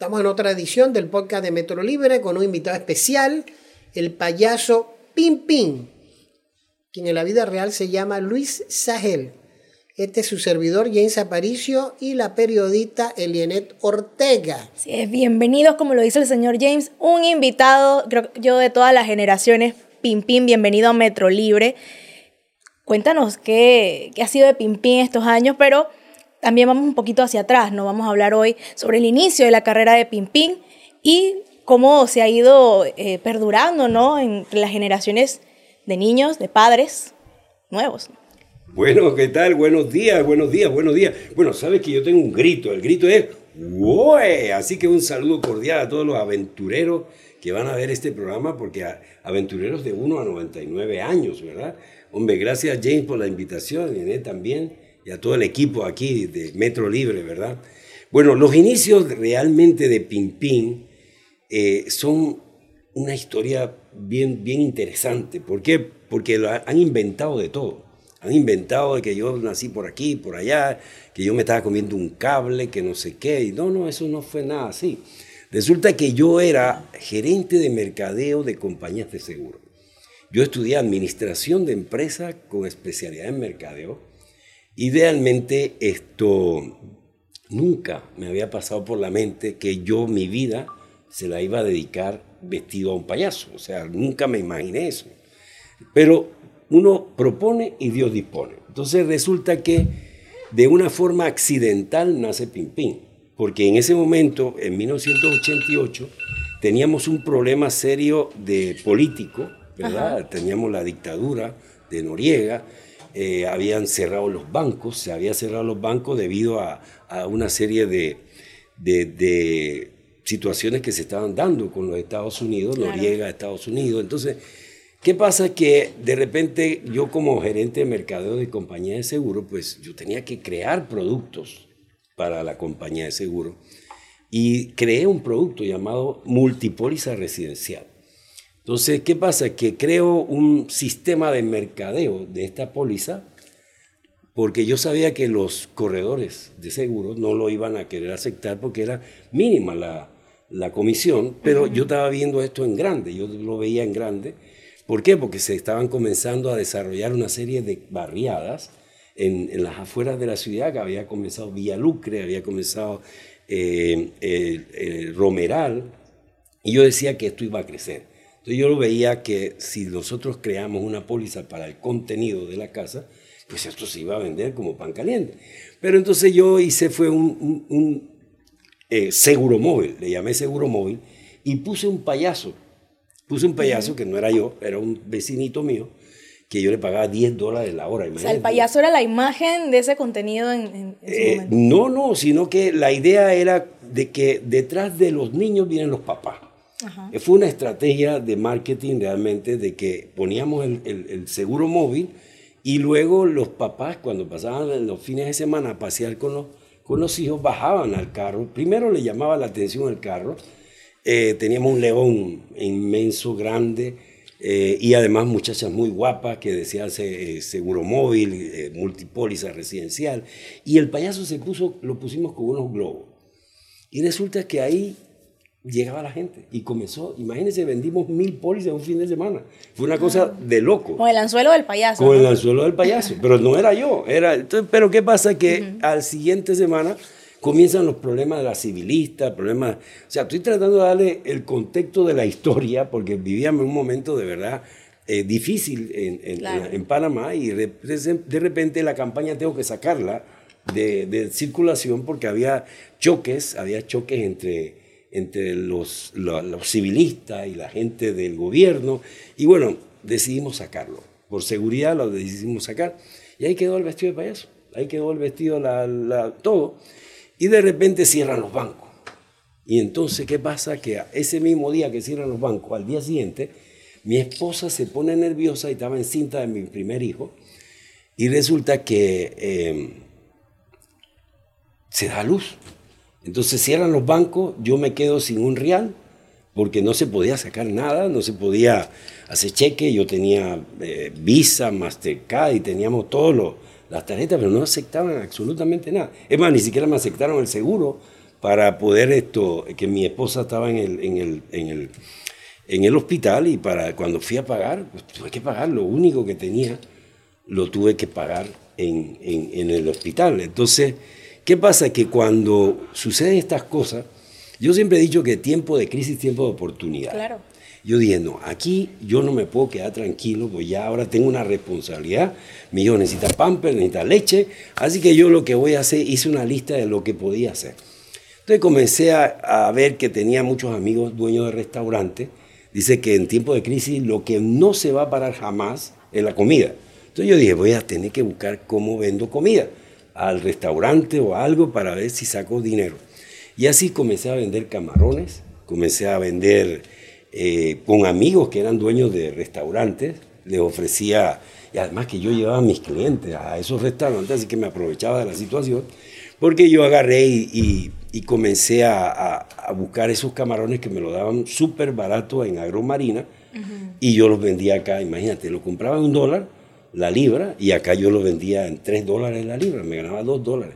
Estamos en otra edición del podcast de Metro Libre con un invitado especial, el payaso Pim quien en la vida real se llama Luis Sahel. Este es su servidor James Aparicio y la periodista Elienet Ortega. Sí, bienvenidos, como lo dice el señor James, un invitado, creo yo, de todas las generaciones. Pim bienvenido a Metro Libre. Cuéntanos qué, qué ha sido de Pim Pim estos años, pero también vamos un poquito hacia atrás, ¿no? Vamos a hablar hoy sobre el inicio de la carrera de Pimpín y cómo se ha ido eh, perdurando, ¿no? Entre las generaciones de niños, de padres nuevos. Bueno, ¿qué tal? Buenos días, buenos días, buenos días. Bueno, sabes que yo tengo un grito, el grito es ¡Woe! Así que un saludo cordial a todos los aventureros que van a ver este programa, porque aventureros de 1 a 99 años, ¿verdad? Hombre, gracias James por la invitación, y también y a todo el equipo aquí de Metro Libre, ¿verdad? Bueno, los inicios realmente de Pimpín eh, son una historia bien, bien interesante. ¿Por qué? Porque han inventado de todo. Han inventado de que yo nací por aquí, por allá, que yo me estaba comiendo un cable, que no sé qué. Y no, no, eso no fue nada así. Resulta que yo era gerente de mercadeo de compañías de seguro. Yo estudié administración de empresa con especialidad en mercadeo Idealmente esto nunca me había pasado por la mente que yo mi vida se la iba a dedicar vestido a un payaso. O sea, nunca me imaginé eso. Pero uno propone y Dios dispone. Entonces resulta que de una forma accidental nace Pimpín. Porque en ese momento, en 1988, teníamos un problema serio de político, ¿verdad? Teníamos la dictadura de Noriega eh, habían cerrado los bancos, se había cerrado los bancos debido a, una serie de, de, situaciones que se estaban dando con los Estados Unidos, Noriega, Estados Unidos. Entonces, ¿qué pasa? Que de repente yo como gerente de mercadeo de compañía de seguro, pues yo tenía que crear productos para la compañía de seguro y creé un producto llamado multipóliza residencial. Entonces, ¿qué pasa? Que creo un sistema de mercadeo de esta póliza porque yo sabía que los corredores de seguros no lo iban a querer aceptar porque era mínima la, la comisión, pero yo estaba viendo esto en grande, yo lo veía en grande. ¿Por qué? Porque se estaban comenzando a desarrollar una serie de barriadas en, en las afueras de la ciudad, que había comenzado Villalucre, había comenzado eh, el Romeral, y yo decía que esto iba a crecer. Entonces yo lo veía que si nosotros creamos una póliza para el contenido de la casa, pues esto se iba a vender como pan caliente. Pero entonces yo hice fue un, eh, seguro móvil, le llamé seguro móvil, y puse un payaso. Puse un payaso que no era yo, era un vecinito mío, que yo le pagaba 10 dólares la hora. O sea, el payaso era la imagen de ese contenido en, eh, momento. No, no, sino que la idea era de que detrás de los niños vienen los papás. Fue una estrategia de marketing realmente de que poníamos el, seguro móvil y luego los papás cuando pasaban los fines de semana a pasear con los, con los hijos bajaban al carro. Primero le llamaba la atención el carro. Eh, teníamos un león inmenso, grande, eh, y además muchachas muy guapas que decían eh, seguro móvil, multipóliza residencial. Y el payaso se puso, lo pusimos con unos globos. Y resulta que ahí llegaba la gente y comenzó, imagínense, vendimos mil polis en un fin de semana. Fue una cosa de loco. Con el anzuelo del payaso. Con el anzuelo del payaso, pero no era yo. Era, entonces, pero ¿qué pasa? Que al siguiente semana comienzan los problemas de la civilista, problemas... O sea, estoy tratando de darle el contexto de la historia porque vivíamos un momento de verdad eh, difícil en, en, Panamá y de, de repente la campaña tengo que sacarla de, de circulación porque había choques, había choques entre entre los, civilistas y la gente del gobierno. Y bueno, decidimos sacarlo. Por seguridad lo decidimos sacar. Y ahí quedó el vestido de payaso. Ahí quedó el vestido, la, todo. Y de repente cierran los bancos. Y entonces, ¿qué pasa? Que ese mismo día que cierran los bancos, al día siguiente, mi esposa se pone nerviosa y estaba encinta de mi primer hijo. Y resulta que eh, se da luz. Entonces cierran los bancos, yo me quedo sin un real, porque no se podía sacar nada, no se podía hacer cheque, yo tenía eh, Visa, Mastercard y teníamos todas las tarjetas, pero no aceptaban absolutamente nada. Es más, ni siquiera me aceptaron el seguro para poder esto, que mi esposa estaba en el, en el, en el, en el hospital y para cuando fui a pagar, pues tuve que pagar lo único que tenía, lo tuve que pagar en, en, en el hospital. Entonces, ¿qué pasa? Que cuando suceden estas cosas, yo siempre he dicho que tiempo de crisis, tiempo de oportunidad. Claro. Yo dije, no, aquí yo no me puedo quedar tranquilo, pues ya ahora tengo una responsabilidad. Mi hijo necesita pamper, necesita leche. Así que yo lo que voy a hacer, hice una lista de lo que podía hacer. Entonces comencé a, a ver que tenía muchos amigos dueños de restaurantes. Dice que en tiempo de crisis lo que no se va a parar jamás es la comida. Entonces yo dije, voy a tener que buscar cómo vendo comida al restaurante o algo para ver si saco dinero. Y así comencé a vender camarones, comencé a vender eh, con amigos que eran dueños de restaurantes, les ofrecía, y además que yo llevaba a mis clientes a esos restaurantes, así que me aprovechaba de la situación, porque yo agarré y, y, y comencé a, a, a, buscar esos camarones que me lo daban súper barato en agromarina, uh -huh. y yo los vendía acá, imagínate, lo compraba en un dólar la libra, y acá yo lo vendía en tres dólares la libra, me ganaba dos dólares.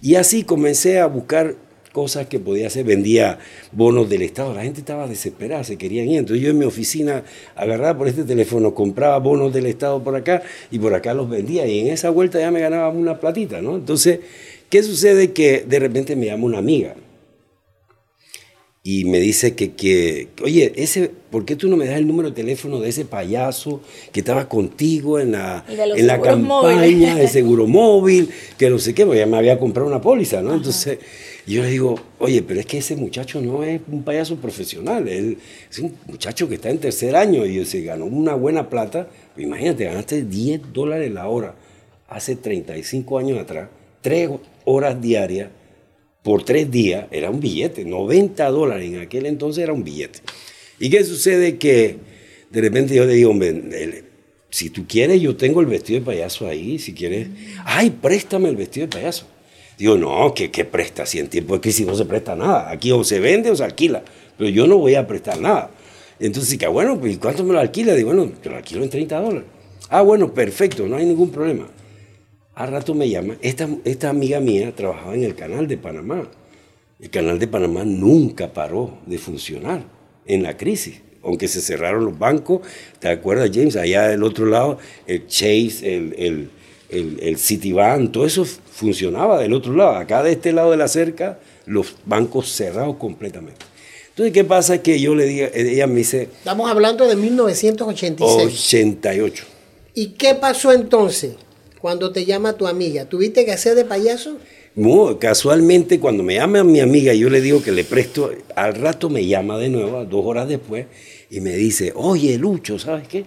Y así comencé a buscar cosas que podía hacer, vendía bonos del Estado, la gente estaba desesperada, se querían ir, entonces yo en mi oficina agarraba por este teléfono, compraba bonos del Estado por acá y por acá los vendía y en esa vuelta ya me ganaba una platita, ¿no? Entonces, ¿qué sucede? Que de repente me llama una amiga y me dice que, que, oye, ese, ¿por qué tú no me das el número de teléfono de ese payaso que estaba contigo en la, en la campaña de seguro móvil, que no sé qué, porque ya me había comprado una póliza, ¿no? Ajá. Entonces yo le digo, oye, pero es que ese muchacho no es un payaso profesional, él es un muchacho que está en tercer año y se ganó una buena plata, pues imagínate, ganaste 10 dólares la hora hace 35 años atrás, 3 horas diarias por tres días era un billete, 90 dólares en aquel entonces era un billete. ¿Y qué sucede? Que de repente yo le digo, hombre, si tú quieres, yo tengo el vestido de payaso ahí, si quieres, ay, préstame el vestido de payaso. Digo, no, ¿qué, qué presta? Si en tiempo de crisis no se presta nada, aquí o se vende o se alquila, pero yo no voy a prestar nada. Entonces, que bueno, pues ¿cuánto me lo alquila? Digo, bueno, te lo alquilo en 30 dólares. Ah, bueno, perfecto, no hay ningún problema. Al rato me llama, esta, esta amiga mía trabajaba en el canal de Panamá. El canal de Panamá nunca paró de funcionar en la crisis, aunque se cerraron los bancos. ¿Te acuerdas, James? Allá del otro lado, el Chase, el, el, el, el Citibank, todo eso funcionaba del otro lado. Acá de este lado de la cerca, los bancos cerrados completamente. Entonces, ¿qué pasa? Que yo le dije, ella me dice... Estamos hablando de 1986. 88. ¿Y qué pasó entonces? Cuando te llama tu amiga? ¿Tuviste que hacer de payaso? No, casualmente cuando me llama mi amiga, yo le digo que le presto, al rato me llama de nuevo, dos horas después, y me dice, oye Lucho, ¿sabes qué?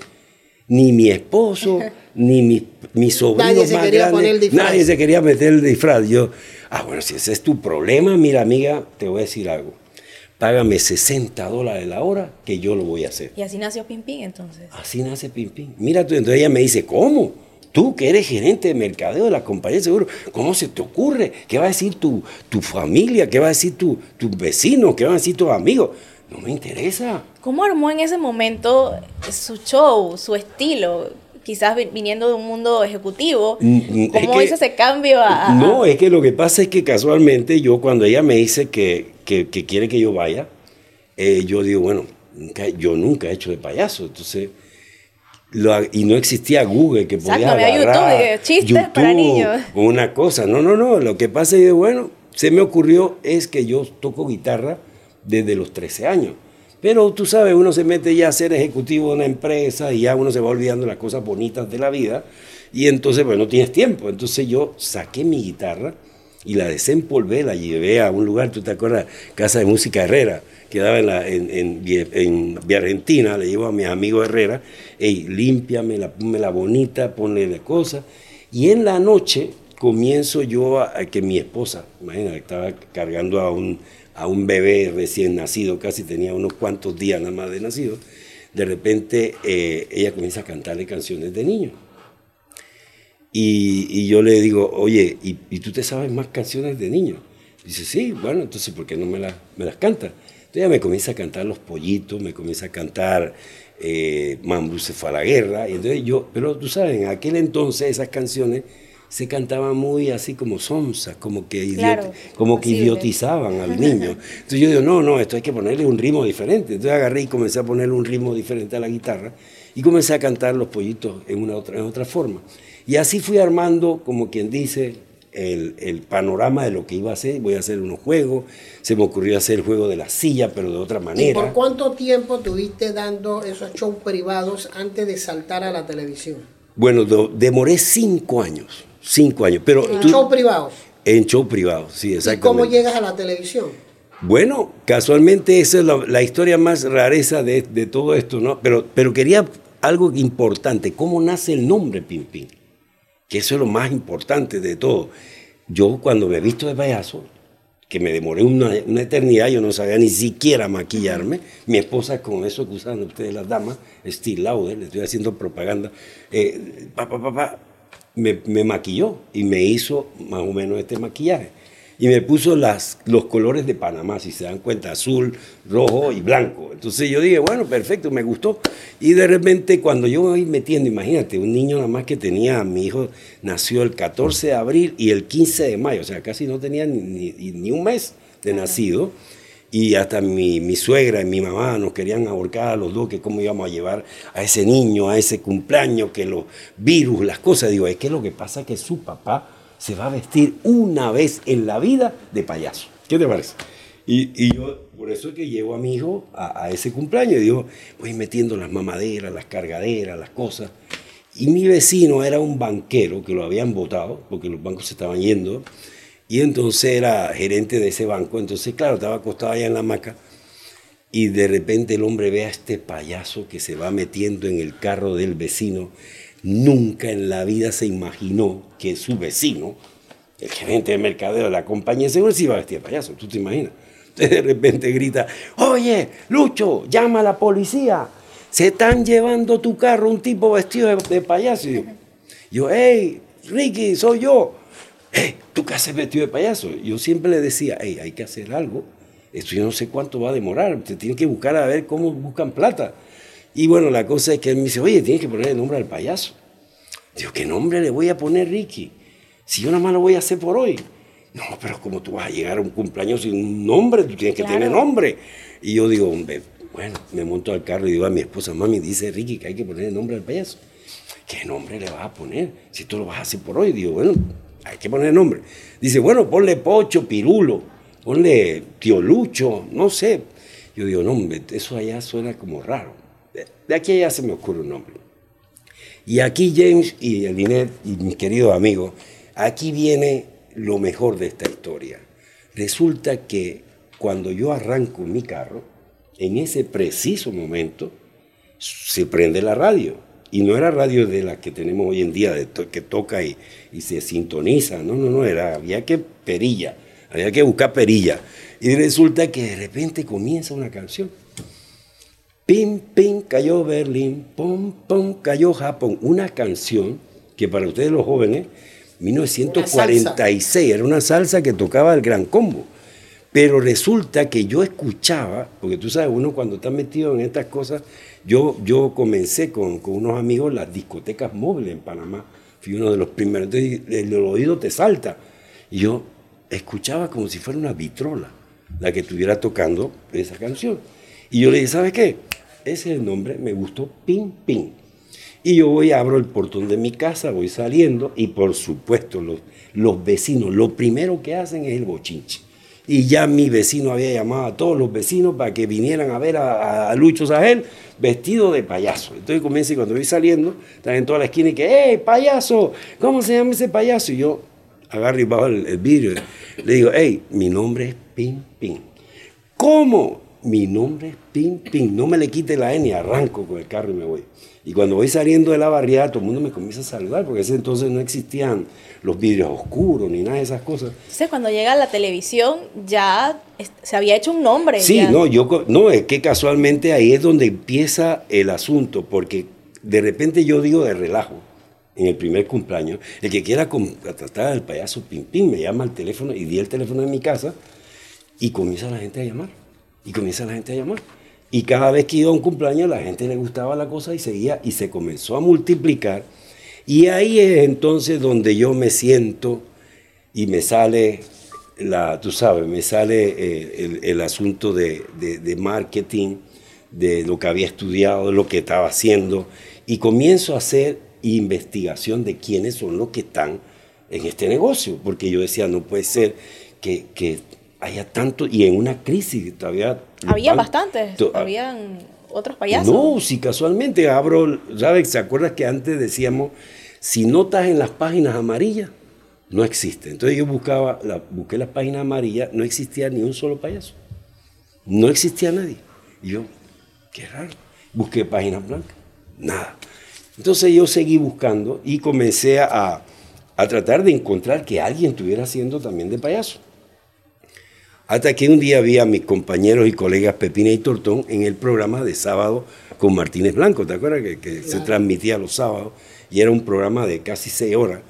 Ni mi esposo, ni mi, mi sobrino nadie se más quería grande, poner el disfraz. nadie se quería meter el disfraz. Yo, ah, bueno, si ese es tu problema, mira amiga, te voy a decir algo. Págame 60 dólares la hora que yo lo voy a hacer. Y así nació Pimpín entonces. Así nace Pimpín. Mira tú, entonces ella me dice, ¿cómo? Tú que eres gerente de mercadeo de la compañía de seguro, ¿cómo se te ocurre? ¿Qué va a decir tu, tu familia? ¿Qué va a decir tus tu vecinos? ¿Qué van a decir tus amigos? No me interesa. ¿Cómo armó en ese momento su show, su estilo? Quizás viniendo de un mundo ejecutivo, ¿cómo que, hizo ese cambio a, a, No, es que lo que pasa es que casualmente yo cuando ella me dice que, que, que quiere que yo vaya, eh, yo digo, bueno, nunca, yo nunca he hecho de payaso, entonces lo, y no existía Google que podía Exacto, había YouTube, chistes YouTube, para niños. Una cosa, no, no, no. Lo que pasa es que, bueno, se me ocurrió es que yo toco guitarra desde los 13 años. Pero tú sabes, uno se mete ya a ser ejecutivo de una empresa y ya uno se va olvidando las cosas bonitas de la vida. Y entonces, pues no tienes tiempo. Entonces yo saqué mi guitarra y la desempolvé, la llevé a un lugar, tú te acuerdas, Casa de Música Herrera, quedaba en, la, en, en, en, Vía Argentina, le llevo a mis amigos Herrera, hey, límpiame, la, ponme la bonita, ponle la cosa. Y en la noche comienzo yo a, a que mi esposa, imagínate, estaba cargando a un, a un bebé recién nacido, casi tenía unos cuantos días nada más de nacido, de repente eh, ella comienza a cantarle canciones de niño. Y, y, yo le digo, oye, ¿y, ¿y, tú te sabes más canciones de niño? Dice, sí, bueno, entonces, ¿por qué no me, la, me las canta? Entonces ella me comienza a cantar Los Pollitos, me comienza a cantar eh, Mambrú se fue a la guerra, y entonces yo, pero tú sabes, en aquel entonces esas canciones se cantaba muy así como sonsa, como que, idioti- como que idiotizaban al niño. Entonces yo digo, no, no, esto hay que ponerle un ritmo diferente. Entonces agarré y comencé a ponerle un ritmo diferente a la guitarra y comencé a cantar los pollitos en, una otra, en otra forma. Y así fui armando, como quien dice, el, el panorama de lo que iba a hacer. Voy a hacer unos juegos, se me ocurrió hacer el juego de la silla, pero de otra ¿Y manera. por cuánto tiempo tuviste dando esos shows privados antes de saltar a la televisión? Bueno, do- demoré cinco años, cinco años, pero En shows privados. en show privado, sí, ¿Y exactamente. cómo llegas a la televisión? Bueno, casualmente esa es la, la historia más rareza de, de todo esto, ¿no? Pero, pero quería algo importante, ¿cómo nace el nombre Pim Pim? Que eso es lo más importante de todo. Yo cuando me he visto de payaso, que me demoré una, una eternidad, yo no sabía ni siquiera maquillarme. Mi esposa con eso que usan ustedes las damas, Steve Lauder, le estoy haciendo propaganda, eh, pa, pa, pa, me, me maquilló y me hizo más o menos este maquillaje. Y me puso las, los colores de Panamá, si se dan cuenta, azul, rojo y blanco. Entonces yo dije, bueno, perfecto, me gustó. Y de repente cuando yo voy metiendo, imagínate, un niño nada más que tenía, mi hijo nació el 14 de abril y el 15 de mayo, o sea, casi no tenía ni, ni- ni un mes de nacido. Y hasta mi, mi suegra y mi mamá nos querían ahorcar a los dos, que cómo íbamos a llevar a ese niño, a ese cumpleaños, que los virus, las cosas. Digo, es que lo que pasa es que su papá se va a vestir una vez en la vida de payaso. ¿Qué te parece? Y, y yo, por eso es que llevo a mi hijo a, a ese cumpleaños. Y digo, voy metiendo las mamaderas, las cargaderas, las cosas. Y mi vecino era un banquero que lo habían votado, porque los bancos se estaban yendo. Y entonces era gerente de ese banco. Entonces, claro, estaba acostado allá en la hamaca. Y de repente el hombre ve a este payaso que se va metiendo en el carro del vecino. Nunca en la vida se imaginó que su vecino, el gerente de mercadeo de la compañía de seguros, se iba a vestir de payaso. ¿Tú te imaginas? Entonces de repente grita, oye, Lucho, llama a la policía. Se están llevando tu carro un tipo vestido de, payaso. Yo, hey, Ricky, soy yo. Hey, ¿tú qué haces vestido de payaso? Yo siempre le decía, hey, hay que hacer algo. Esto yo no sé cuánto va a demorar. Te tienen que buscar a ver cómo buscan plata. Y bueno, la cosa es que él me dice, oye, tienes que poner el nombre al payaso. Digo, ¿qué nombre le voy a poner, Ricky? Si yo nada más lo voy a hacer por hoy. No, pero como tú vas a llegar a un cumpleaños sin un nombre, tú tienes que Claro. tener nombre. Y yo digo, hombre, bueno, me monto al carro y digo a mi esposa, mami, dice Ricky que hay que poner el nombre al payaso. ¿Qué nombre le vas a poner? Si tú lo vas a hacer por hoy. Digo, bueno, hay que poner nombre. Dice, bueno, ponle Pocho, Pirulo, ponle Tío Lucho, no sé. Yo digo, no, hombre, eso allá suena como raro. De- aquí a allá se me ocurre un nombre. Y aquí James y Elinet y mis queridos amigos, aquí viene lo mejor de esta historia. Resulta que cuando yo arranco mi carro, en ese preciso momento se prende la radio. Y no era radio de la que tenemos hoy en día, que toca y, y se sintoniza. No, no, no, era, había que perilla, había que buscar perilla. Y resulta que de repente comienza una canción. Pim, pim, cayó Berlín, pom, pom, cayó Japón. Una canción que para ustedes los jóvenes, 1946, era una salsa que tocaba el Gran Combo. Pero resulta que yo escuchaba, porque tú sabes, uno cuando está metido en estas cosas, yo, yo comencé con, con unos amigos las discotecas móviles en Panamá. Fui uno de los primeros. Entonces el oído te salta. Y yo escuchaba como si fuera una vitrola la que estuviera tocando esa canción. Y yo le dije, ¿sabes qué? Ese nombre, me gustó, Pim Pim. Y yo voy, abro el portón de mi casa, voy saliendo y por supuesto los, los vecinos, lo primero que hacen es el bochinche. Y ya mi vecino había llamado a todos los vecinos para que vinieran a ver a, Lucho Sajel vestido de payaso. Entonces comienza y cuando voy saliendo, están en toda la esquina y que, ¡hey, payaso! ¿Cómo se llama ese payaso? Y yo agarro y bajo el, el vidrio. Le digo, hey, mi nombre es Pim Pim. ¿Cómo? Mi nombre es Pim Pim. No me le quite la N y arranco con el carro y me voy. Y cuando voy saliendo de la barriada, todo el mundo me comienza a saludar, porque ese entonces no existían los vidrios oscuros ni nada de esas cosas. Entonces, cuando llega la televisión, ya se había hecho un nombre. Sí, ya. no, yo no, es que casualmente ahí es donde empieza el asunto, porque de repente yo digo de relajo, en el primer cumpleaños, el que quiera contratar al payaso Pim Pim me llama al teléfono y di el teléfono de mi casa y comienza la gente a llamar, y comienza la gente a llamar. Y cada vez que iba a un cumpleaños la gente le gustaba la cosa y seguía y se comenzó a multiplicar. Y ahí es entonces donde yo me siento y me sale, la, tú sabes, me sale eh, el, el, asunto de, de, de, marketing, de lo que había estudiado, de lo que estaba haciendo, y comienzo a hacer investigación de quiénes son los que están en este negocio, porque yo decía, no puede ser que, que haya tanto, y en una crisis todavía... Había bastantes, habían otros payasos. No, si casualmente abro, ¿sabes? ¿Se acuerdas que antes decíamos, si notas en las páginas amarillas, no existe. Entonces yo buscaba, la, busqué las páginas amarillas, no existía ni un solo payaso. No existía nadie. Y yo, qué raro. Busqué páginas blancas, nada. Entonces yo seguí buscando y comencé a, a tratar de encontrar que alguien estuviera haciendo también de payaso. Hasta que un día vi a mis compañeros y colegas Pepina y Tortón en el programa de sábado con Martínez Blanco, ¿te acuerdas? Que, que se transmitía los sábados y era un programa de casi seis horas.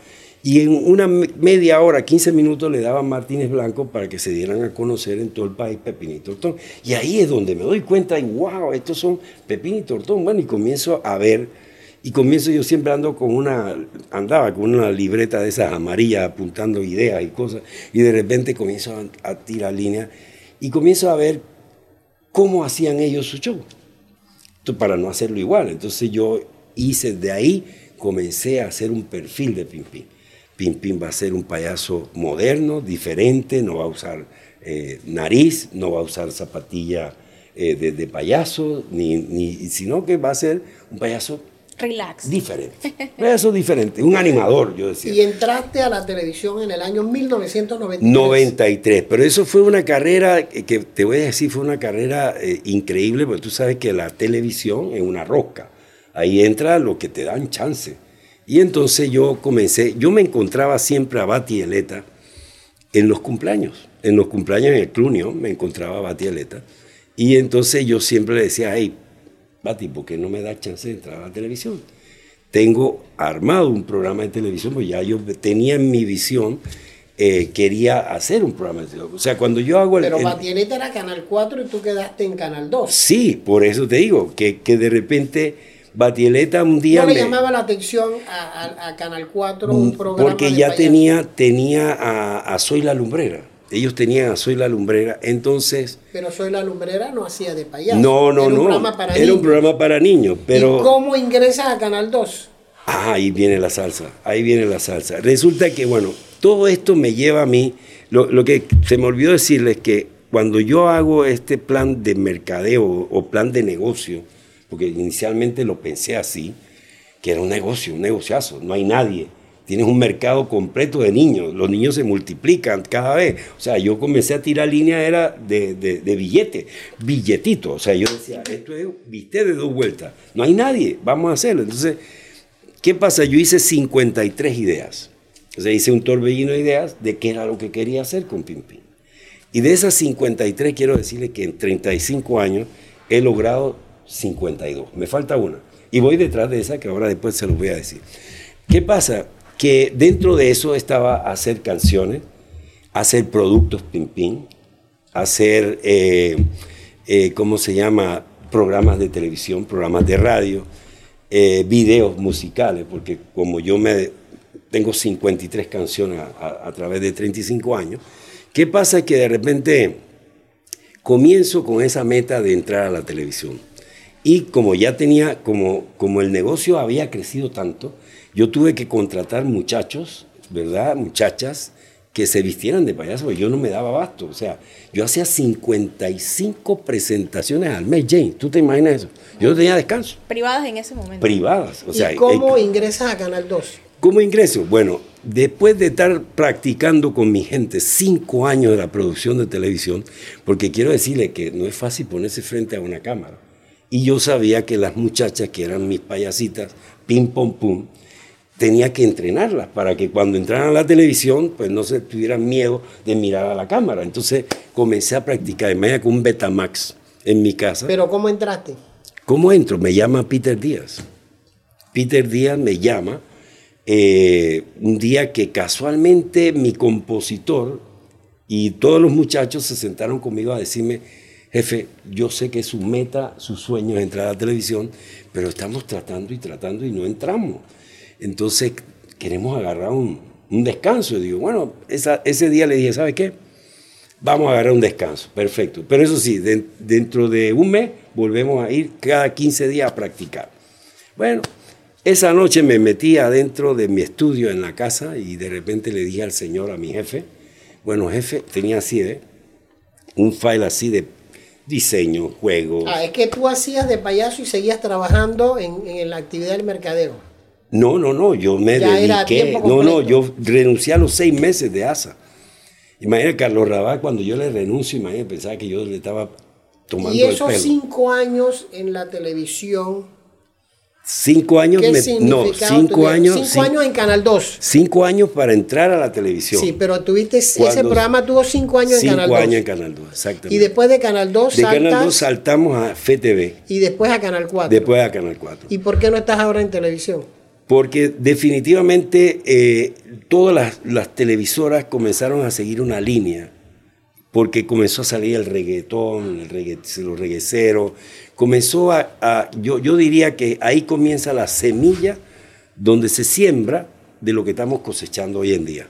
Y en una media hora, 15 minutos, le daban Martínez Blanco para que se dieran a conocer en todo el país Pepín y Tortón. Y ahí es donde me doy cuenta, y wow, estos son Pepín y Tortón. Bueno, y comienzo a ver, y comienzo yo siempre ando con una, andaba con una libreta de esas amarillas apuntando ideas y cosas, y de repente comienzo a, a tirar líneas y comienzo a ver cómo hacían ellos su show, para no hacerlo igual. Entonces yo hice de ahí, comencé a hacer un perfil de Pimpín. Pimpín va a ser un payaso moderno, diferente, no va a usar eh, nariz, no va a usar zapatilla eh, de, de, payaso, ni, ni, sino que va a ser un payaso Relax. diferente. Payaso diferente, un animador, yo decía. Y entraste a la televisión en el año 1993. 93, pero eso fue una carrera que te voy a decir, fue una carrera eh, increíble, porque tú sabes que la televisión es una rosca. Ahí entra lo que te dan chance. Y entonces yo comencé, yo me encontraba siempre a Bati Eleta en los cumpleaños. En los cumpleaños en el Clunio me encontraba a Bati Eleta. Y entonces yo siempre le decía, hey, Bati, ¿por qué no me da chance de entrar a la televisión? Tengo armado un programa de televisión, pues ya yo tenía en mi visión, eh, quería hacer un programa de televisión. O sea, cuando yo hago el... Pero Eleta era Canal 4 y tú quedaste en Canal 2. Sí, por eso te digo, que, que de repente Batieleta un día... No le me, llamaba la atención a, a, a, Canal 4 un programa Porque ya tenía, tenía a, a, Soy la Lumbrera. Ellos tenían a Soy la Lumbrera, entonces... Pero Soy la Lumbrera no hacía de payaso. No, no, era no. Un programa para era niños. un programa para niños, pero... ¿Y cómo ingresas a Canal 2? Ah, ahí viene la salsa, ahí viene la salsa. Resulta que, bueno, todo esto me lleva a mí... Lo, lo que se me olvidó decirles que cuando yo hago este plan de mercadeo o plan de negocio, porque inicialmente lo pensé así, que era un negocio, un negociazo, no hay nadie. Tienes un mercado completo de niños, los niños se multiplican cada vez. O sea, yo comencé a tirar línea era de, de, de billete. O sea, yo decía, esto es viste de dos vueltas, no hay nadie, vamos a hacerlo. Entonces, ¿qué pasa? Yo hice 53 ideas. O sea, hice un torbellino de ideas de qué era lo que quería hacer con Pimpín. Y de esas 53 quiero decirle que en 35 años he logrado 52. Me falta una. Y voy detrás de esa que ahora después se los voy a decir. ¿Qué pasa? Que dentro de eso estaba hacer canciones, hacer productos pim pim, hacer, eh, eh, ¿cómo se llama? Programas de televisión, programas de radio, eh, videos musicales, porque como yo me tengo 53 canciones a través de 35 años, ¿qué pasa? Que de repente comienzo con esa meta de entrar a la televisión. Y como ya tenía, como, como el negocio había crecido tanto, yo tuve que contratar muchachos, ¿verdad? Muchachas que se vistieran de payaso, porque yo no me daba abasto. O sea, yo hacía 55 presentaciones al mes, Jane. ¿Tú te imaginas eso? Yo no tenía descanso. Privadas en ese momento. Privadas. O sea, ¿Y cómo eh, ingresas a Canal 2? ¿Cómo ingreso? Bueno, después de estar practicando con mi gente cinco años de la producción de televisión, porque quiero decirle que no es fácil ponerse frente a una cámara. Y yo sabía que las muchachas que eran mis payasitas, pim, pom, pum, tenía que entrenarlas para que cuando entraran a la televisión, pues no se tuvieran miedo de mirar a la cámara. Entonces comencé a practicar, de manera con un Betamax en mi casa. ¿Pero cómo entraste? ¿Cómo entro? Me llama Peter Díaz. Peter Díaz me llama eh, un día que casualmente mi compositor y todos los muchachos se sentaron conmigo a decirme, jefe, yo sé que su meta, su sueño es entrar a la televisión, pero estamos tratando y tratando y no entramos. Entonces queremos agarrar un, descanso. Y digo, bueno, ese día le dije, ¿sabe qué? Vamos a agarrar un descanso, perfecto. Pero eso sí, de- dentro de un mes volvemos a ir cada 15 días a practicar. Bueno, esa noche me metí adentro de mi estudio en la casa y de repente le dije al señor, a mi jefe, bueno, jefe, tenía así, ¿eh? Un file así de diseño, juegos. Ah, es que tú hacías de payaso y seguías trabajando en, en la actividad del mercadeo. No, no, no, yo me Ya dediqué. No, no, yo renuncié a los seis meses de ASA. Imagínate, Carlos Rabat, cuando yo le renuncio, imagínate, pensaba que yo le estaba tomando Y el esos pelo. cinco años en la televisión, Cinco años, ¿qué me- no, cinco años, Cinco cin- años en Canal 2. cinco años para entrar a la televisión. Sí, pero tuviste ese programa tuvo cinco años en cinco Canal 2. años en Canal 2, exactamente. Y después de Canal 2 de saltas Canal 2 saltamos a FTV, y después a Canal 4. después a Canal 4. ¿Y por qué no estás ahora en televisión? Porque definitivamente eh, todas las, televisoras comenzaron a seguir una línea, porque comenzó a salir el reggaetón, el los regueceros, comenzó a, yo, yo diría que ahí comienza la semilla donde se siembra de lo que estamos cosechando hoy en día.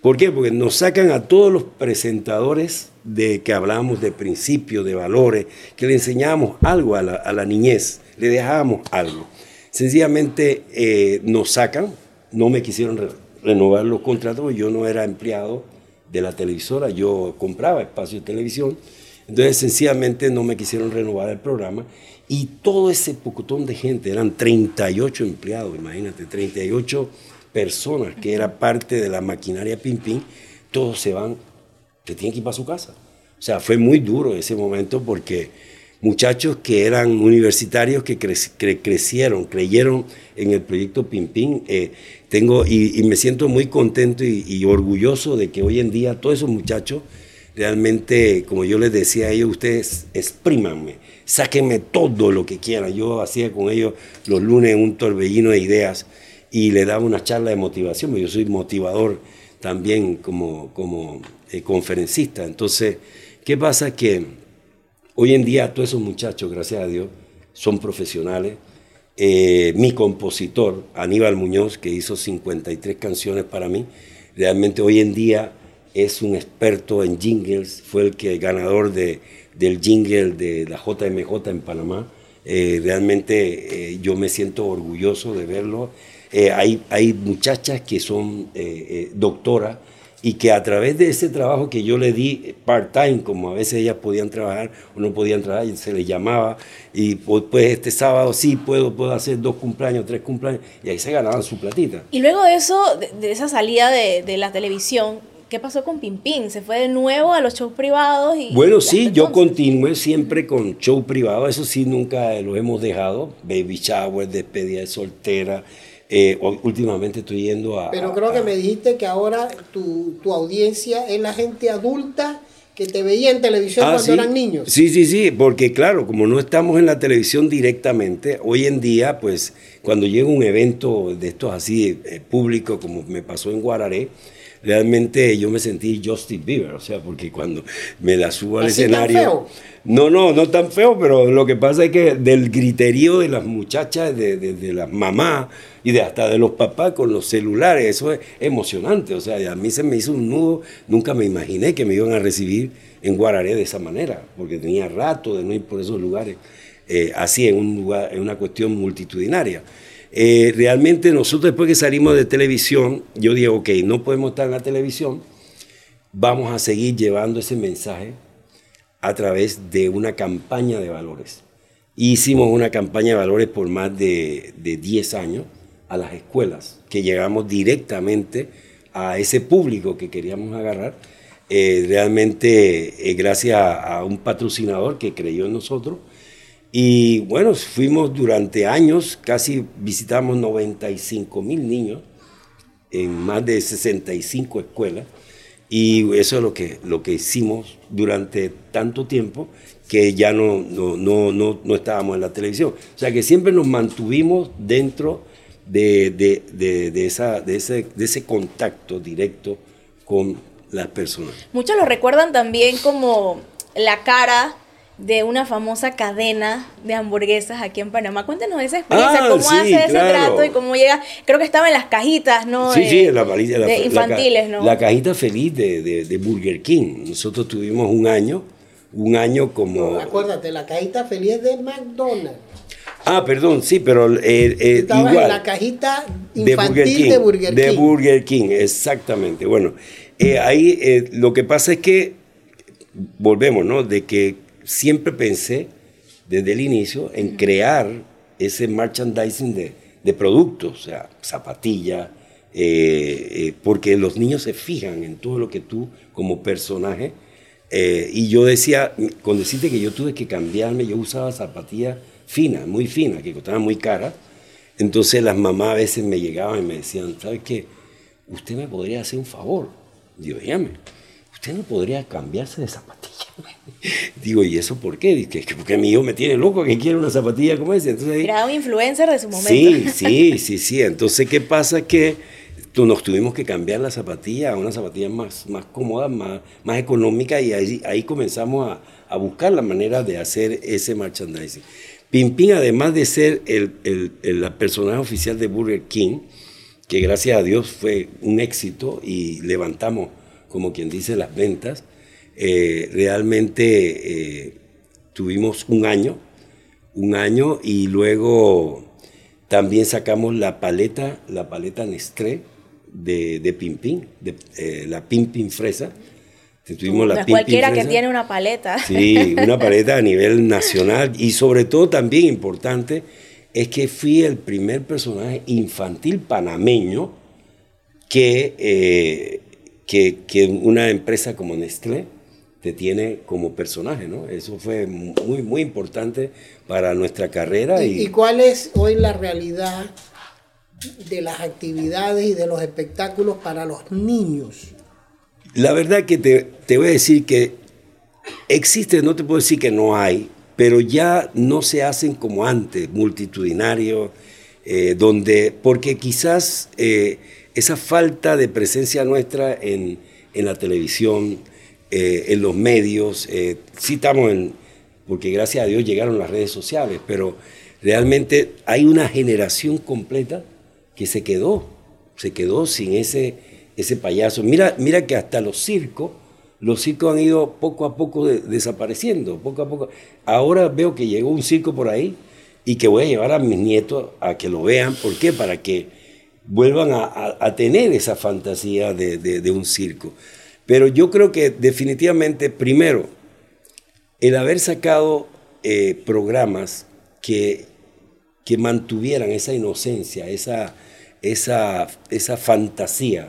¿Por qué? Porque nos sacan a todos los presentadores de que hablábamos de principios, de valores, que le enseñábamos algo a la, a la niñez, le dejábamos algo. Sencillamente eh, nos sacan, no me quisieron re- renovar los contratos, yo no era empleado de la televisora, yo compraba espacio de televisión, entonces sencillamente no me quisieron renovar el programa y todo ese pocotón de gente, eran 38 empleados, imagínate, 38 personas que era parte de la maquinaria Pim Pim, todos se van, se tienen que ir para su casa. O sea, fue muy duro ese momento porque muchachos que eran universitarios que cre- cre- crecieron, creyeron en el proyecto Pim Pim, eh, tengo, y, me siento muy contento y, y orgulloso de que hoy en día todos esos muchachos realmente, como yo les decía a ellos, ustedes exprímanme, sáquenme todo lo que quieran. Yo hacía con ellos los lunes un torbellino de ideas y le daba una charla de motivación, porque yo soy motivador también como, como eh, conferencista. Entonces, ¿qué pasa? Que hoy en día todos esos muchachos, gracias a Dios, son profesionales. Eh, mi compositor, Aníbal Muñoz, que hizo 53 canciones para mí, realmente hoy en día es un experto en jingles, fue el que ganador de, del jingle de la JMJ en Panamá. Eh, realmente eh, yo me siento orgulloso de verlo. Eh, hay, hay muchachas que son eh, eh, doctoras y que a través de ese trabajo que yo le di part-time, como a veces ellas podían trabajar o no podían trabajar, y se les llamaba, y pues pues, este sábado sí puedo, puedo hacer dos cumpleaños, tres cumpleaños, y ahí se ganaban su platita. Y luego de eso, de, esa salida de, de la televisión, ¿qué pasó con Pimpín? ¿Se fue de nuevo a los shows privados? Y, Bueno, sí, yo continué siempre con show privado, eso sí, nunca lo hemos dejado, baby shower, despedida de soltera, eh, últimamente estoy yendo a... Pero creo a- que me dijiste que ahora tu, tu audiencia es la gente adulta que te veía en televisión Ah, cuando sí. eran niños. Sí, sí, sí, porque claro, como no estamos en la televisión directamente, hoy en día, pues cuando llega un evento de estos así eh, público, como me pasó en Guararé, realmente yo me sentí Justin Bieber, o sea, porque cuando me la subo al ¿Así tan escenario... feo? No, no, no tan feo, pero lo que pasa es que del griterío de las muchachas, de, de- de las mamás y de hasta de los papás con los celulares, eso es emocionante. O sea, a mí se me hizo un nudo, nunca me imaginé que me iban a recibir en Guararé de esa manera, porque tenía rato de no ir por esos lugares, eh, así en, un lugar, en una cuestión multitudinaria. Eh, realmente nosotros después que salimos de televisión, yo dije, ok, no podemos estar en la televisión, vamos a seguir llevando ese mensaje a través de una campaña de valores. Hicimos una campaña de valores por más de, de 10 años a las escuelas, que llegamos directamente a ese público que queríamos agarrar, eh, realmente eh, gracias a, a un patrocinador que creyó en nosotros. Y bueno, fuimos durante años, casi visitamos 95 mil niños en más de 65 escuelas. Y eso es lo que, lo que hicimos durante tanto tiempo que ya no, no, no, no, no estábamos en la televisión. O sea que siempre nos mantuvimos dentro de, de, de, de esa, de, ese, de ese contacto directo con las personas. Muchos lo recuerdan también como la cara de una famosa cadena de hamburguesas aquí en Panamá. Cuéntenos de esa experiencia, Ah, cómo sí, hace ese claro. trato y cómo llega. Creo que estaba en las cajitas, ¿no? Sí, De- sí, la, varilla- la- de la- infantiles, la, ¿no? La cajita feliz de, de- de Burger King. Nosotros tuvimos un año, un año como... Acuérdate, la cajita feliz de McDonald's. Ah, perdón, sí, pero eh, eh, Estabas igual. en la cajita de infantil Burger King. de Burger King. de Burger King, exactamente. Bueno, eh, ahí eh, lo que pasa es que, volvemos, ¿no? De que siempre pensé desde el inicio en crear ese merchandising de, de productos, o sea, zapatillas, porque los niños se fijan en todo lo que tú como personaje. y yo decía, con decirte que yo tuve que cambiarme, yo usaba zapatillas finas, muy finas, que costaban muy caras. Entonces las mamás a veces me llegaban y me decían, ¿sabes qué? Usted me podría hacer un favor. Digo, dígame, usted no podría cambiarse de zapatilla. Digo, ¿y eso por qué? Dice, "Que porque mi hijo me tiene loco que quiere una zapatilla como esa. Entonces, Era un influencer de su momento. Sí, sí, sí, sí. Entonces, ¿qué pasa? Que tú- nos tuvimos que cambiar la zapatilla a una zapatilla más, más cómoda, más, más económica y ahí, ahí comenzamos a, a buscar la manera de hacer ese merchandising. Pimpín, además de ser el, el, el- personaje oficial de Burger King, que gracias a Dios fue un éxito y levantamos, como quien dice, las ventas, eh, realmente eh, tuvimos un año un año y luego también sacamos la paleta, la paleta Nestlé de, de Pimpín, de, eh, la Pimpín Fresa. Tuvimos No es cualquiera que tiene una paleta. Sí, una paleta a nivel nacional y sobre todo también importante es que fui el primer personaje infantil panameño que, eh, que, que una empresa como Nestlé te tiene como personaje, ¿no? Eso fue muy, muy importante para nuestra carrera. ¿Y, Y, y cuál es hoy la realidad de las actividades y de los espectáculos para los niños? La verdad que te, te voy a decir que existe, no te puedo decir que no hay, pero ya no se hacen como antes, multitudinarios, eh, donde, porque quizás eh, esa falta de presencia nuestra en, en la televisión, eh, en los medios, sí estamos en, porque gracias a Dios llegaron las redes sociales, pero realmente hay una generación completa que se quedó, se quedó sin ese, ese payaso. Mira, mira que hasta los circos, los circos han ido poco a poco de- desapareciendo, poco a poco. Ahora veo que llegó un circo por ahí y que voy a llevar a mis nietos a que lo vean. ¿Por qué? Para que vuelvan a, tener esa fantasía de, de- de un circo. Pero yo creo que definitivamente, primero, el haber sacado eh, programas que, que mantuvieran esa inocencia, esa, esa, esa fantasía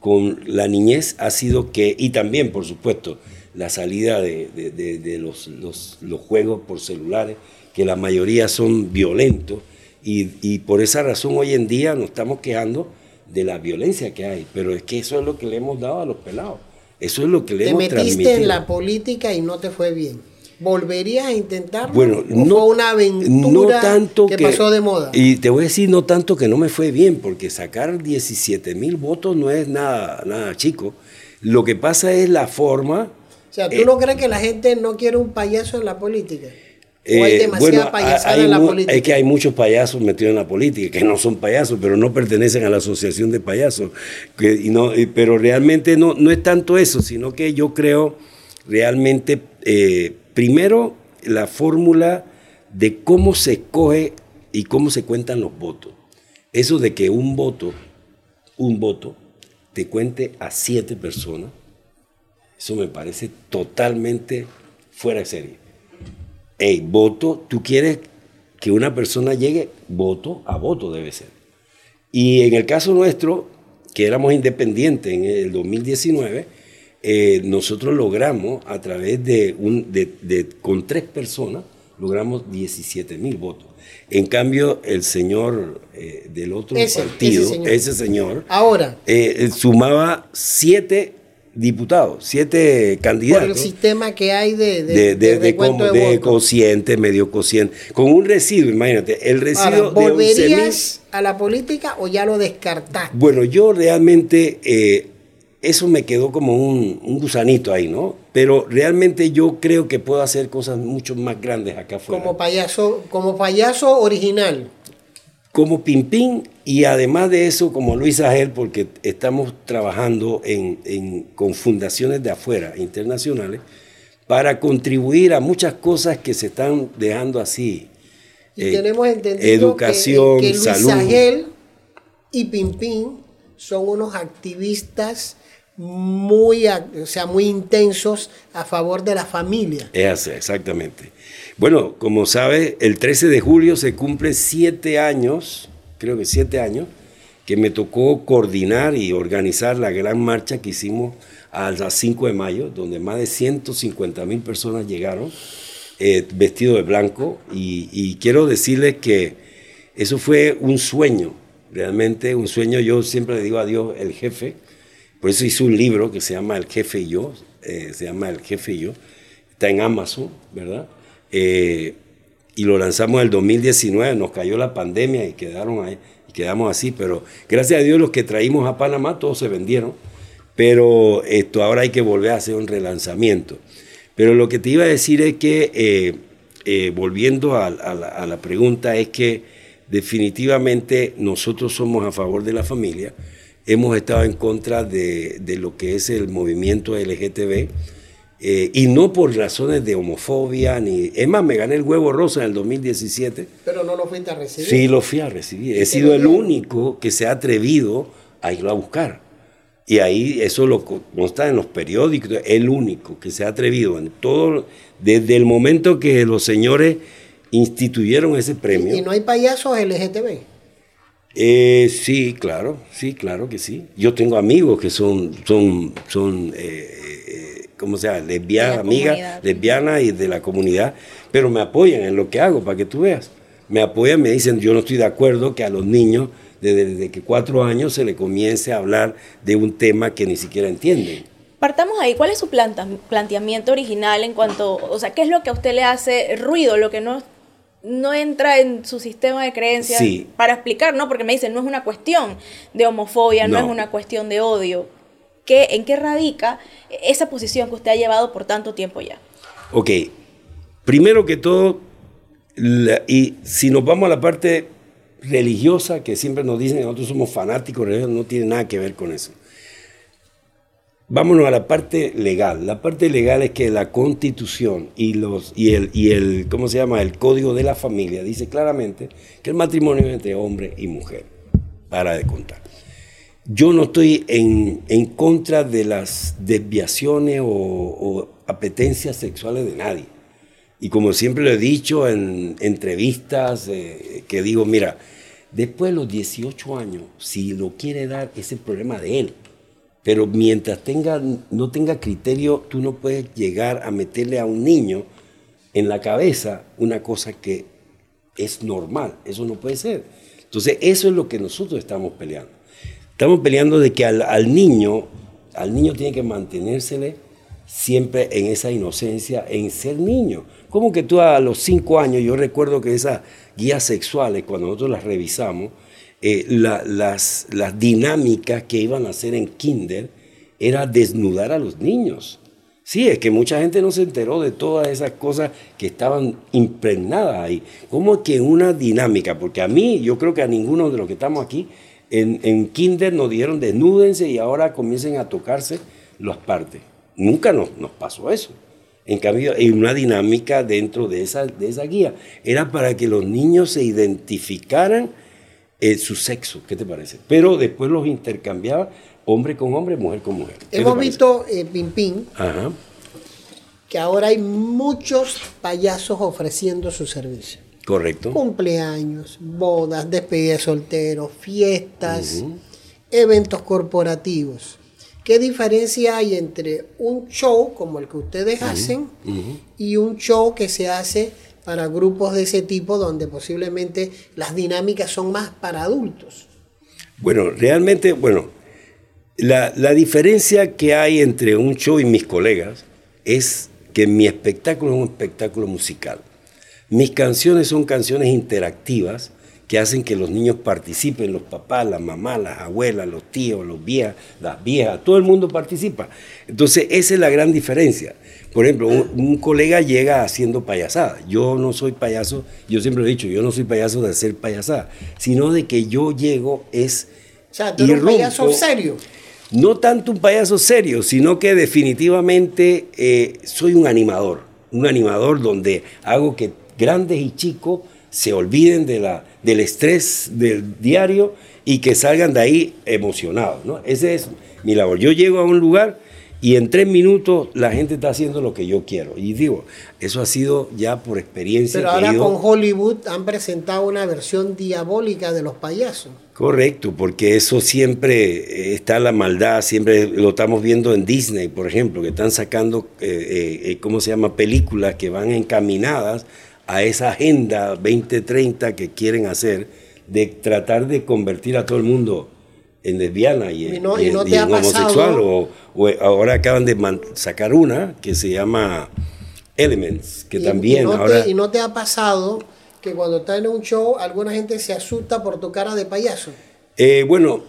con la niñez ha sido que, y también, por supuesto, la salida de, de- de- de los, los- los juegos por celulares, que la mayoría son violentos, y, y por esa razón hoy en día nos estamos quejando de la violencia que hay, pero es que eso es lo que le hemos dado a los pelados, eso es lo que le Te hemos metiste transmitido. en la política y no te fue bien. ¿Volverías a intentarlo? Bueno, ¿O no, fue una aventura no tanto que, pasó de moda? Y te voy a decir, no tanto que no me fue bien, porque sacar 17 mil votos no es nada, nada chico. Lo que pasa es la forma. o sea, ¿tú eh, no crees que la gente no quiere un payaso en la política? ¿O hay eh, demasiada bueno, payasada hay en la política? Es que hay muchos payasos metidos en la política, que no son payasos, pero no pertenecen a la asociación de payasos. Que, y no, y- pero realmente no, no es tanto eso, sino que yo creo realmente, eh, primero, la fórmula de cómo se escoge y cómo se cuentan los votos. Eso de que un voto, un voto, te cuente a siete personas, eso me parece totalmente fuera de serie. Hey, voto, tú quieres que una persona llegue, voto a voto debe ser. Y en el caso nuestro, que éramos independientes en el 2019, eh, nosotros logramos a través de, un, de, de- con tres personas, logramos 17 mil votos. En cambio, el señor eh, del otro Ese, partido, ese señor. ese señor, Ahora, eh, sumaba siete diputados, siete por candidatos el sistema que hay de, de, de, de, de de, como- de de cociente, medio cociente, con un residuo, imagínate, el residuo Ahora, de 11.000. ¿volverías a la política o ya lo descartaste? Bueno, yo realmente, eh, eso me quedó como un, un, gusanito ahí, ¿no? Pero realmente yo creo que puedo hacer cosas mucho más grandes acá afuera. Como payaso, como payaso original. Como Pimpín y además de eso como Luis Agel, porque estamos trabajando en, en, con fundaciones de afuera, internacionales, para contribuir a muchas cosas que se están dejando así. Y eh, tenemos entendido educación, que, que Luis salud. Agel y Pimpín son unos activistas muy, o sea, muy intensos a favor de la familia. Es, exactamente. Bueno, como sabe, el 13 de julio se cumple siete años, creo que siete años, que me tocó coordinar y organizar la gran marcha que hicimos a las 5 de mayo, donde más de 150 mil personas llegaron eh, vestidos de blanco. Y, y quiero decirles que eso fue un sueño, realmente un sueño. Yo siempre le digo a Dios, el jefe, por eso hice un libro que se llama El Jefe y Yo, eh, se llama El Jefe y Yo, está en Amazon, ¿verdad? Eh, y lo lanzamos en el 2019, nos cayó la pandemia y quedaron ahí, y quedamos así, pero gracias a Dios los que traímos a Panamá todos se vendieron, pero esto ahora hay que volver a hacer un relanzamiento. Pero lo que te iba a decir es que, eh, volviendo a la pregunta, es que definitivamente nosotros somos a favor de la familia, hemos estado en contra de, de lo que es el movimiento LGTB, eh, y no por razones de homofobia, ni... Es más, me gané el huevo rosa en el 2017. Pero no lo fuiste a recibir. Sí, lo fui a recibir. He sido el único que se ha atrevido a irlo a buscar. Y ahí eso lo consta en los periódicos, el único que se ha atrevido en todo, desde el momento que los señores instituyeron ese premio. ¿Y no hay payasos LGTB? Eh, sí, claro, sí, claro que sí. Yo tengo amigos que son, son, son eh, eh, ¿cómo se llama? Lesbianas, amigas, lesbianas y de la comunidad, pero me apoyan en lo que hago, para que tú veas. Me apoyan, me dicen, yo no estoy de acuerdo que a los niños, desde, desde que cuatro años, se le comience a hablar de un tema que ni siquiera entienden. Partamos ahí, ¿cuál es su planta, planteamiento original en cuanto, o sea, qué es lo que a usted le hace ruido, lo que no no entra en su sistema de creencias Sí. para explicar, ¿no? Porque me dicen, no es una cuestión de homofobia, no, No. es una cuestión de odio. ¿Qué, ¿En qué radica esa posición que usted ha llevado por tanto tiempo ya? Ok, primero que todo, la- y si nos vamos a la parte religiosa, que siempre nos dicen que nosotros somos fanáticos religiosos, no tiene nada que ver con eso. Vámonos a la parte legal. La parte legal es que la constitución y, el, ¿cómo se llama? El código de la familia dice claramente que el matrimonio es entre hombre y mujer. Para de contar. Yo no estoy en, en contra de las desviaciones o, o apetencias sexuales de nadie. Y como siempre lo he dicho en entrevistas, eh, que digo, mira, después de los 18 años, si lo quiere dar, es el problema de él. Pero mientras tenga, no tenga criterio, tú no puedes llegar a meterle a un niño en la cabeza una cosa que es normal. Eso no puede ser. Entonces, eso es lo que nosotros estamos peleando. Estamos peleando de que al, niño, al niño tiene que mantenérsele siempre en esa inocencia, en ser niño. Como que tú a los cinco años, yo recuerdo que esas guías sexuales, cuando nosotros las revisamos, eh, la- las, dinámicas que iban a hacer en kinder era desnudar a los niños. Sí, es que mucha gente no se enteró de todas esas cosas que estaban impregnadas ahí. Como que una dinámica, porque a mí, yo creo que a ninguno de los que estamos aquí, en, en kinder nos dieron desnúdense y ahora comiencen a tocarse las partes. Nunca nos, nos pasó eso. En cambio, hay una dinámica dentro de esa, de esa guía. Era para que los niños se identificaran eh, su sexo, ¿qué te parece? Pero después los intercambiaba hombre con hombre, mujer con mujer. ¿Qué te Hemos visto, eh, Pimpín, Ajá. que ahora hay muchos payasos ofreciendo su servicio. Correcto. Cumpleaños, bodas, despedida de solteros, fiestas, eventos corporativos. ¿Qué diferencia hay entre un show como el que ustedes hacen y un show que se hace para grupos de ese tipo donde posiblemente las dinámicas son más para adultos? Bueno, realmente, bueno, la, la diferencia que hay entre un show y mis colegas es que mi espectáculo es un espectáculo musical. Mis canciones son canciones interactivas que hacen que los niños participen, los papás, las mamás, las abuelas, los tíos, los viejas, las viejas, todo el mundo participa. Entonces, esa es la gran diferencia. Por ejemplo, un, colega llega haciendo payasada. Yo no soy payaso, yo siempre he dicho, yo no soy payaso de hacer payasada, sino de que yo llego es... O sea, tú eres un payaso serio. No tanto un payaso serio, sino que definitivamente eh, soy un animador. Un animador donde hago que grandes y chicos se olviden de la, del estrés del diario y que salgan de ahí emocionados. ¿no? Ese es mi labor. Yo llego a un lugar y en tres minutos la gente está haciendo lo que yo quiero. Y digo, eso ha sido ya por experiencia. Pero ahora con Hollywood han presentado una versión diabólica de los payasos. Correcto, porque eso siempre eh, está la maldad, siempre lo estamos viendo en Disney, por ejemplo, que están sacando, eh, eh, ¿cómo se llama?, películas que van encaminadas a esa agenda 2030 que quieren hacer de tratar de convertir a todo el mundo en lesbiana y, homosexual. O, ahora acaban de sacar una que se llama Elements, que también no ahora... Te, ¿Y no te ha pasado que cuando estás en un show alguna gente se asusta por tu cara de payaso? Eh, bueno,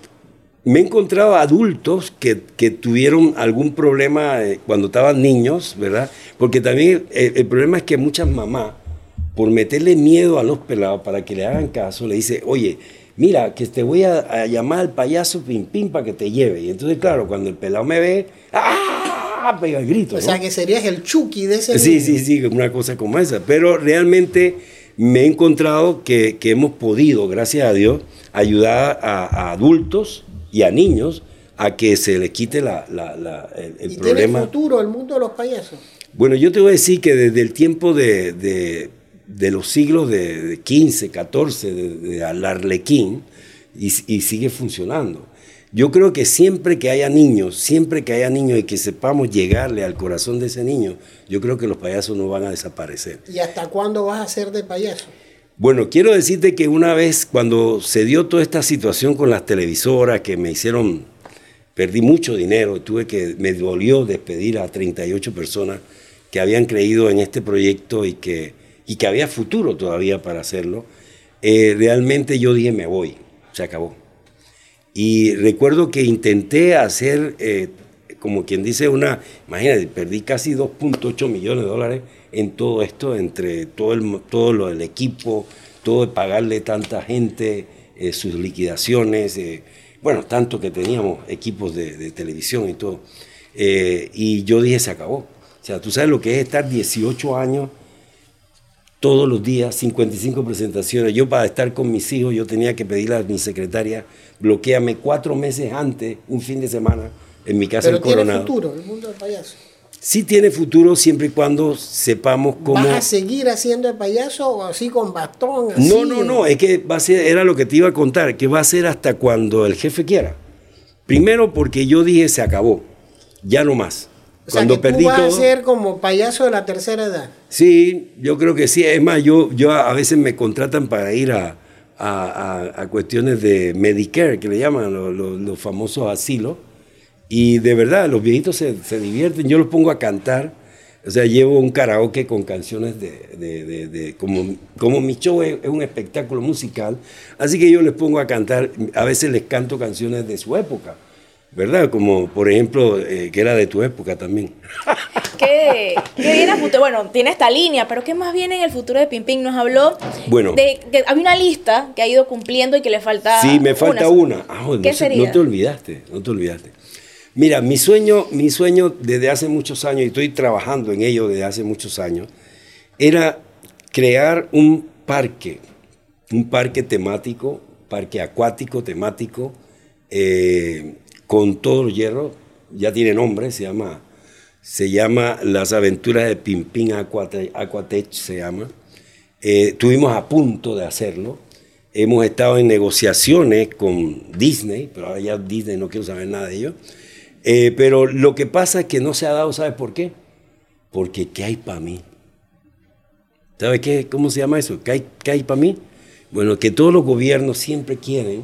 me he encontrado adultos que, tuvieron algún problema eh, cuando estaban niños, ¿verdad? Porque también eh, el problema es que muchas mamás por meterle miedo a los pelados para que le hagan caso, le dice, oye, mira, que te voy a, llamar al payaso Pim Pim para que te lleve. Y entonces, claro, cuando el pelado me ve, ¡ah! pega el grito. O sea, que serías el Chucky de ese Sí, sí, sí, una cosa como esa. Pero realmente me he encontrado que, hemos podido, gracias a Dios, ayudar a, adultos y a niños a que se les quite la, el, ¿Y problema. ¿Tiene futuro el mundo de los payasos? Bueno, yo te voy a decir que desde el tiempo de de los siglos de, 15, 14, de, de Arlequín, y, sigue funcionando. Yo creo que siempre que haya niños, siempre que haya niños y que sepamos llegarle al corazón de ese niño, yo creo que los payasos no van a desaparecer. ¿Y hasta cuándo vas a ser de payaso? Bueno, quiero decirte que una vez cuando se dio toda esta situación con las televisoras que me hicieron, perdí mucho dinero, tuve que, me dolió despedir a 38 personas que habían creído en este proyecto y que y que había futuro todavía para hacerlo, eh, realmente yo dije, me voy, se acabó. Y recuerdo que intenté hacer, eh, como quien dice, una, imagínate, perdí casi 2.8 millones de dólares en todo esto, entre todo, el, todo lo del equipo, todo de pagarle tanta gente, eh, sus liquidaciones, bueno, tanto que teníamos equipos de, de televisión y todo. y yo dije, se acabó. O sea, tú sabes lo que es estar 18 años todos los días, 55 presentaciones. Yo para estar con mis hijos, yo tenía que pedirle a mi secretaria, bloqueame cuatro meses antes, un fin de semana, en mi casa Pero en Coronado. tiene futuro el mundo del payaso. Sí tiene futuro siempre y cuando sepamos cómo... ¿Vas a seguir haciendo el payaso o así con bastón? No, no, no, es que va a ser, era lo que te iba a contar, que va a ser hasta cuando el jefe quiera. Primero porque yo dije se acabó, ya no más. O sea, que tú vas a ser como payaso de la tercera edad. Sí, yo creo que sí. Es más, yo, yo a veces me contratan para ir a, a, cuestiones de Medicare, que le llaman los, famosos asilos. Y de verdad, los viejitos se, se, divierten. Yo los pongo a cantar. O sea, llevo un karaoke con canciones de... de, de, como, como mi show es, un espectáculo musical, así que yo les pongo a cantar. A veces les canto canciones de su época. ¿Verdad? Como por ejemplo, eh, que era de tu época también. ¿Qué, viene a futuro? Bueno, tiene esta línea, pero ¿qué más viene en el futuro de Pimpín? Nos habló bueno, de que había una lista que ha ido cumpliendo y que le falta Sí, me falta una. Ah, ¿Qué no, sería? no te olvidaste, no te olvidaste. Mira, mi sueño, mi sueño desde hace muchos años, y estoy trabajando en ello desde hace muchos años, era crear un parque, un parque temático, parque acuático temático, eh, con todo el hierro, ya tiene nombre, se llama, se llama Las aventuras de Pimpín Aquatech, se llama. Eh, estuvimos a punto de hacerlo. Hemos estado en negociaciones con Disney, pero ahora ya Disney no quiero saber nada de ello. Eh, pero lo que pasa es que no se ha dado, ¿sabes por qué? Porque ¿qué hay para mí? ¿Sabes qué? ¿Cómo se llama eso? ¿Qué hay, qué hay para mí? Bueno, que todos los gobiernos siempre quieren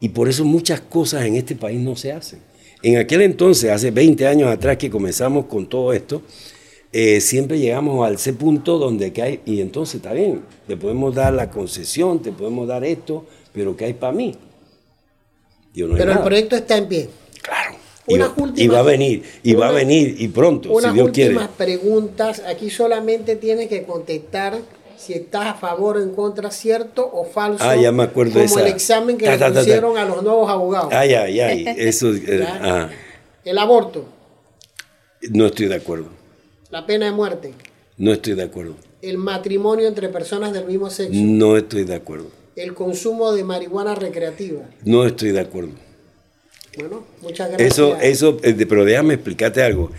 y por eso muchas cosas en este país no se hacen. En aquel entonces, hace 20 años atrás que comenzamos con todo esto, eh, siempre llegamos al ese punto donde que hay, y entonces está bien, te podemos dar la concesión, te podemos dar esto, pero ¿qué hay para mí? Yo no pero el proyecto está en pie. Claro. Y va, y va, a venir, y va a venir, y pronto, si Dios quiere. Unas últimas preguntas, aquí solamente tienes que contestar si estás a favor o en contra, cierto o falso. Ah, ya me acuerdo como esa. el examen que le pusieron a los nuevos abogados. Ay, ay, ay, eso. Eh. El aborto. No estoy de acuerdo. La pena de muerte. No estoy de acuerdo. El matrimonio entre personas del mismo sexo. No estoy de acuerdo. El consumo de marihuana recreativa. No estoy de acuerdo. Bueno, muchas gracias. Eso, eso, eh, pero déjame explicarte algo.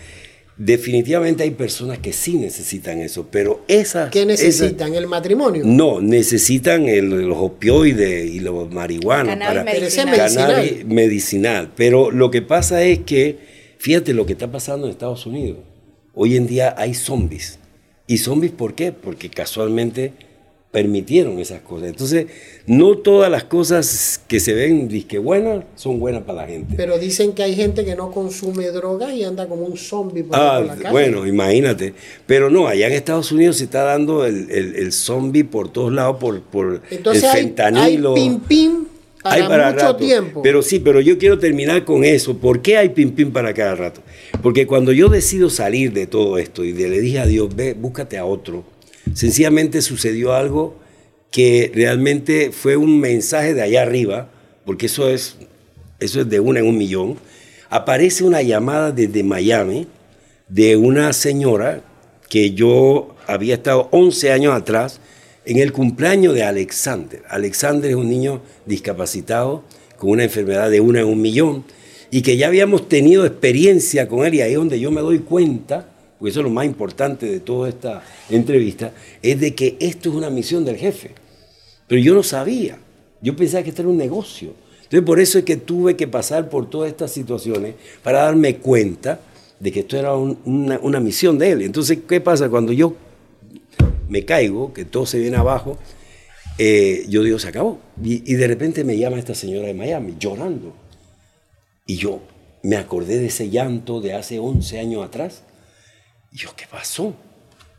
Definitivamente hay personas que sí necesitan eso, pero esas... ¿Qué necesitan? ¿El matrimonio? No, necesitan los opioides y los marihuanos para medicinal. cannabis medicinal. Pero lo que pasa es que, fíjate lo que está pasando en Estados Unidos. Hoy en día hay zombies. ¿Y zombies por qué? Porque casualmente permitieron esas cosas. Entonces, no todas las cosas que se ven disque buenas son buenas para la gente. Pero dicen que hay gente que no consume droga y anda como un zombie por, ah, la calle. Bueno, imagínate. Pero no, allá en Estados Unidos se está dando el, el, zombie por todos lados, por, por Entonces el hay, fentanilo. Hay pim pim para, hay para mucho tiempo. Pero sí, pero yo quiero terminar con eso. ¿Por qué hay pim pim para cada rato? Porque cuando yo decido salir de todo esto y le dije a Dios, ve, búscate a otro Sencillamente sucedió algo que realmente fue un mensaje de allá arriba, porque eso es, eso es de una en un millón. Aparece una llamada desde Miami de una señora que yo había estado 11 años atrás en el cumpleaños de Alexander. Alexander es un niño discapacitado con una enfermedad de una en un millón y que ya habíamos tenido experiencia con él y ahí es donde yo me doy cuenta porque eso es lo más importante de toda esta entrevista, es de que esto es una misión del jefe. Pero yo no sabía, yo pensaba que esto era un negocio. Entonces por eso es que tuve que pasar por todas estas situaciones para darme cuenta de que esto era una, misión de él. Entonces, ¿qué pasa? Cuando yo me caigo, que todo se viene abajo, eh, yo digo, se acabó. Y, y de repente me llama esta señora de Miami, llorando. Y yo me acordé de ese llanto de hace 11 años atrás yo, ¿qué pasó?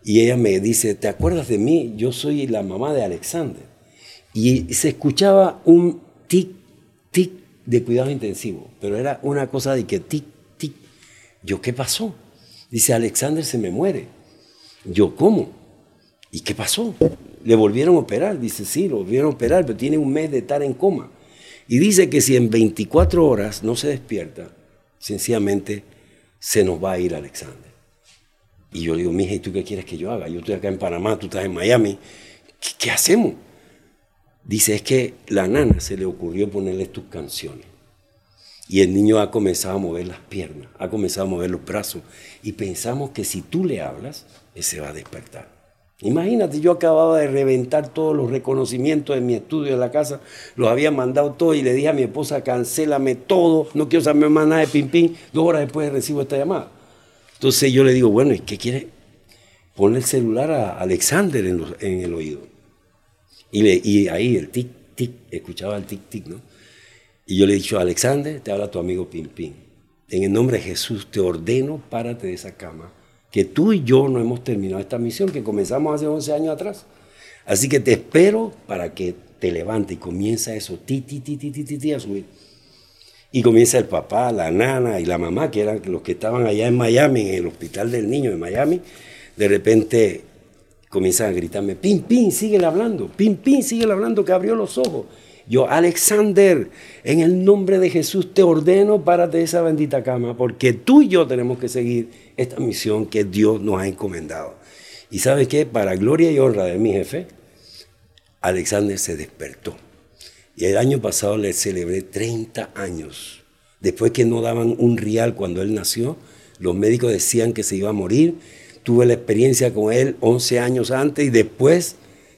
Y ella me dice, ¿te acuerdas de mí? Yo soy la mamá de Alexander. Y se escuchaba un tic, tic de cuidado intensivo, pero era una cosa de que tic, tic. Yo, ¿qué pasó? Dice, Alexander se me muere. Yo, ¿cómo? ¿Y qué pasó? Le volvieron a operar. Dice, sí, lo volvieron a operar, pero tiene un mes de estar en coma. Y dice que si en 24 horas no se despierta, sencillamente se nos va a ir Alexander. Y yo digo, mija, ¿y tú qué quieres que yo haga? Yo estoy acá en Panamá, tú estás en Miami. ¿Qué, hacemos? Dice, es que la nana se le ocurrió ponerle tus canciones. Y el niño ha comenzado a mover las piernas, ha comenzado a mover los brazos. Y pensamos que si tú le hablas, él se va a despertar. Imagínate, yo acababa de reventar todos los reconocimientos de mi estudio de la casa, los había mandado todos y le dije a mi esposa, cancélame todo, no quiero saber más nada de Pim Pim. Dos horas después recibo esta llamada. Entonces yo le digo, bueno, ¿y qué quiere? Ponle el celular a Alexander en, el oído. Y, ahí el tic, tic, escuchaba el tic, tic, ¿no? Y yo le he dicho, Alexander, te habla tu amigo Pim Pim. En el nombre de Jesús te ordeno, párate de esa cama, que tú y yo no hemos terminado esta misión que comenzamos hace 11 años atrás. Así que te espero para que te levantes y comienza eso, ti, ti, ti, ti, ti, ti, ti a subir. Y comienza el papá, la nana y la mamá, que eran los que estaban allá en Miami, en el hospital del niño de Miami. De repente comienzan a gritarme, Pim, Pim, sigue hablando, Pim, Pim, sigue hablando, que abrió los ojos. Yo, Alexander, en el nombre de Jesús te ordeno, párate de esa bendita cama, porque tú y yo tenemos que seguir esta misión que Dios nos ha encomendado. Y sabes qué, para gloria y honra de mi jefe, Alexander se despertó. Y el año pasado le celebré 30 años. Después que no daban un real cuando él nació, los médicos decían que se iba a morir. Tuve la experiencia con él 11 años antes y después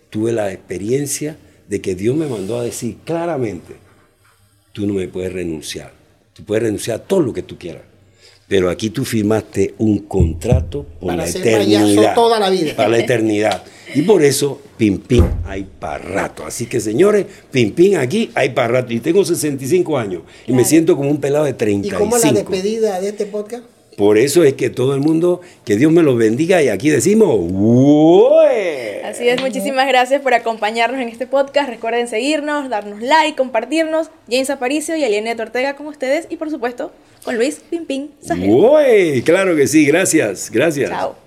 tuve la experiencia de que Dios me mandó a decir claramente, tú no me puedes renunciar. Tú puedes renunciar a todo lo que tú quieras. Pero aquí tú firmaste un contrato por la eternidad. toda la vida. Para la eternidad. Y por eso, pim pim, hay para rato. Así que señores, pim pim aquí, hay para rato. Y tengo 65 años y me siento como un pelado de 35. ¿Y cómo la despedida de este podcast? Por eso es que todo el mundo, que Dios me los bendiga y aquí decimos, ¡Ué! Así es, muchísimas gracias por acompañarnos en este podcast. Recuerden seguirnos, darnos like, compartirnos. James Aparicio y Aliene Ortega con ustedes y por supuesto con Luis Pimpín Sajel. ¡Ué! Claro que sí, gracias, gracias. Chao.